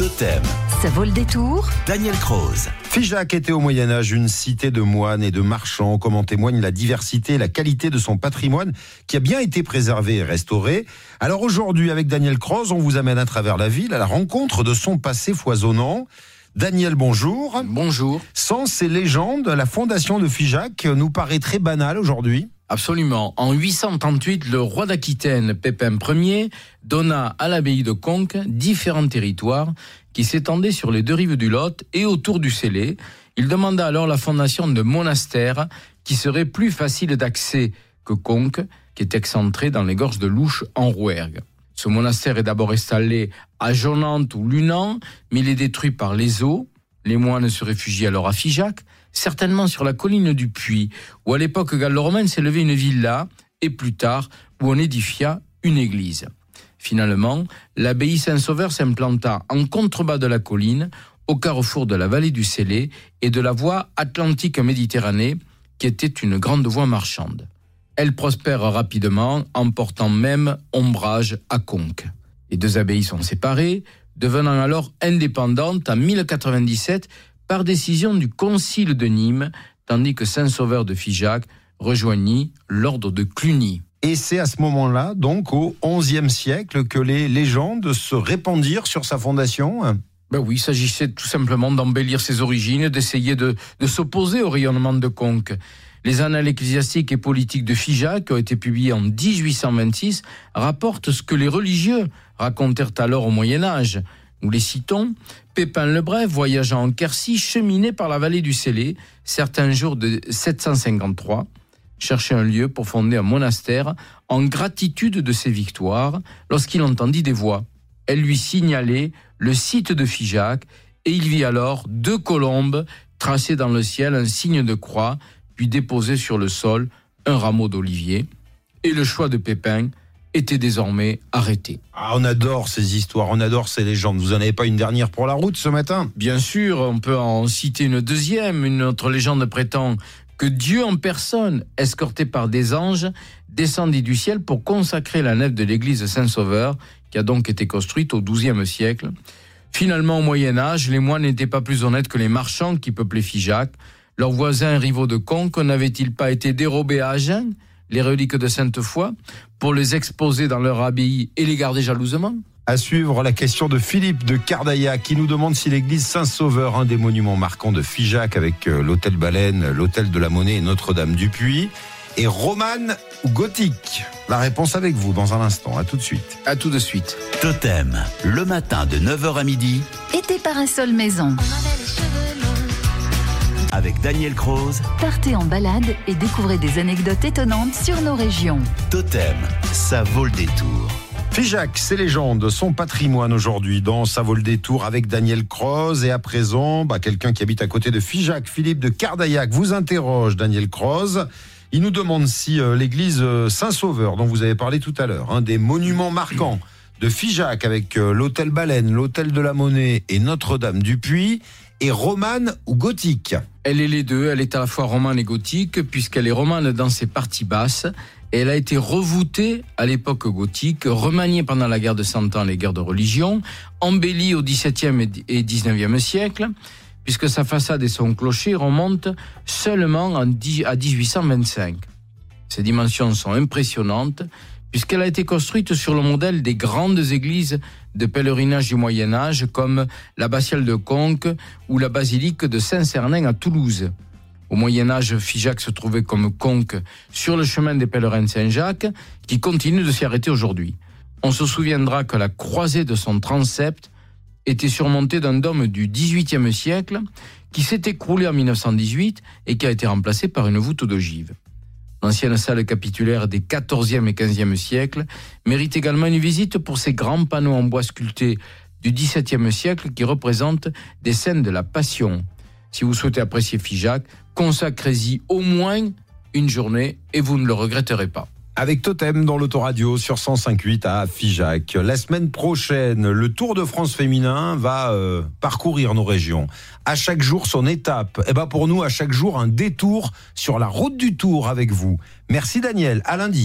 Totem. Ça vaut le détour. Daniel Croze. Figeac était au Moyen Âge une cité de moines et de marchands, comme en témoigne la diversité et la qualité de son patrimoine qui a bien été préservé et restauré. Alors aujourd'hui, avec Daniel Croze, on vous amène à travers la ville à la rencontre de son passé foisonnant. Daniel, bonjour. Bonjour. Sans ces légendes, la fondation de Figeac nous paraît très banale aujourd'hui. Absolument. En 838, le roi d'Aquitaine, Pépin Ier, donna à l'abbaye de Conques différents territoires qui s'étendaient sur les deux rives du Lot et autour du Célé. Il demanda alors la fondation de monastères qui seraient plus faciles d'accès que Conques, qui est excentré dans les gorges de Louche en Rouergue. Ce monastère est d'abord installé à Jonante ou Lunan, mais il est détruit par les eaux. Les moines se réfugient alors à Figeac, certainement sur la colline du Puy, où à l'époque gallo-romaine s'élevait une villa, et plus tard, où on édifia une église. Finalement, l'abbaye Saint-Sauveur s'implanta en contrebas de la colline, au carrefour de la vallée du Célé et de la voie Atlantique-Méditerranée, qui était une grande voie marchande. Elle prospère rapidement, emportant même ombrage à Conques. Les deux abbayes sont séparées, devenant alors indépendantes en 1097 par décision du concile de Nîmes, tandis que Saint-Sauveur de Figeac rejoignit l'ordre de Cluny. Et c'est à ce moment-là, donc au XIe siècle, que les légendes se répandirent sur sa fondation ben oui, il s'agissait tout simplement d'embellir ses origines, d'essayer de, de s'opposer au rayonnement de Conques. Les annales ecclésiastiques et politiques de Figeac, qui ont été publiées en 1826, rapportent ce que les religieux racontèrent alors au Moyen Âge. Nous les citons. Pépin le Bref, voyageant en Quercy, cheminait par la vallée du Célé, certains jours de 753, cherchait un lieu pour fonder un monastère en gratitude de ses victoires, lorsqu'il entendit des voix. Elle lui signalait le site de Figeac, et il vit alors deux colombes tracer dans le ciel un signe de croix, puis déposer sur le sol un rameau d'olivier. Et le choix de Pépin était désormais arrêté. Ah, on adore ces histoires, on adore ces légendes. Vous en avez pas une dernière pour la route ce matin? Bien sûr, on peut en citer une deuxième. Une autre légende prétend que Dieu en personne, escorté par des anges, descendit du ciel pour consacrer la nef de l'église Saint-Sauveur, qui a donc été construite au XIIe siècle. Finalement, au Moyen Âge, les moines n'étaient pas plus honnêtes que les marchands qui peuplaient Figeac. Leurs voisins rivaux de Conques n'avaient-ils pas été dérobés à Agen? Les reliques de Sainte-Foy, pour les exposer dans leur abbaye et les garder jalousement à suivre la question de Philippe de Cardaillac qui nous demande si l'église Saint-Sauveur, un des monuments marquants de Figeac avec euh, l'hôtel Baleine, l'hôtel de la Monnaie et Notre-Dame du Puy, est romane ou gothique? La réponse avec vous dans un instant. À tout de suite. À tout de suite. Totem, le matin de 9h à midi. Été Parasol Maison. Avec Daniel Croze. Partez en balade et découvrez des anecdotes étonnantes sur nos régions. Totem, ça vaut le détour. Figeac, ses légendes, son patrimoine aujourd'hui dans Ça vaut le détour avec Daniel Croze. Et à présent, bah, quelqu'un qui habite à côté de Figeac, Philippe de Cardaillac, vous interroge Daniel Croze. Il nous demande si euh, l'église euh, Saint-Sauveur, dont vous avez parlé tout à l'heure, un des monuments marquants de Figeac avec euh, l'hôtel Baleine, l'hôtel de la Monnaie et Notre-Dame du Puy, est romane ou gothique Elle est les deux, elle est à la fois romane et gothique, puisqu'elle est romane dans ses parties basses. Et elle a été revoutée à l'époque gothique, remaniée pendant la guerre de Cent Ans, les guerres de religion, embellie au XVIIe et XIXe siècle, puisque sa façade et son clocher remontent seulement à 1825. Ses dimensions sont impressionnantes, puisqu'elle a été construite sur le modèle des grandes églises de pèlerinage du Moyen Âge, comme l'abbatiale de Conques ou la basilique de Saint-Cernin à Toulouse. Au Moyen Âge, Figeac se trouvait comme conque sur le chemin des pèlerins de Saint-Jacques, qui continue de s'y arrêter aujourd'hui. On se souviendra que la croisée de son transept était surmontée d'un dôme du XVIIIe siècle, qui s'est écroulé en 1918 et qui a été remplacé par une voûte d'ogive. L'ancienne salle capitulaire des XIVe et XVe siècles mérite également une visite pour ses grands panneaux en bois sculptés du XVIIe siècle qui représentent des scènes de la Passion. Si vous souhaitez apprécier Figeac, consacrez-y au moins une journée et vous ne le regretterez pas. Avec Totem dans l'autoradio sur 105.8 à Figeac. La semaine prochaine, le Tour de France féminin va euh, parcourir nos régions. À chaque jour son étape. Et eh ben pour nous, à chaque jour un détour sur la route du Tour avec vous. Merci Daniel. À lundi.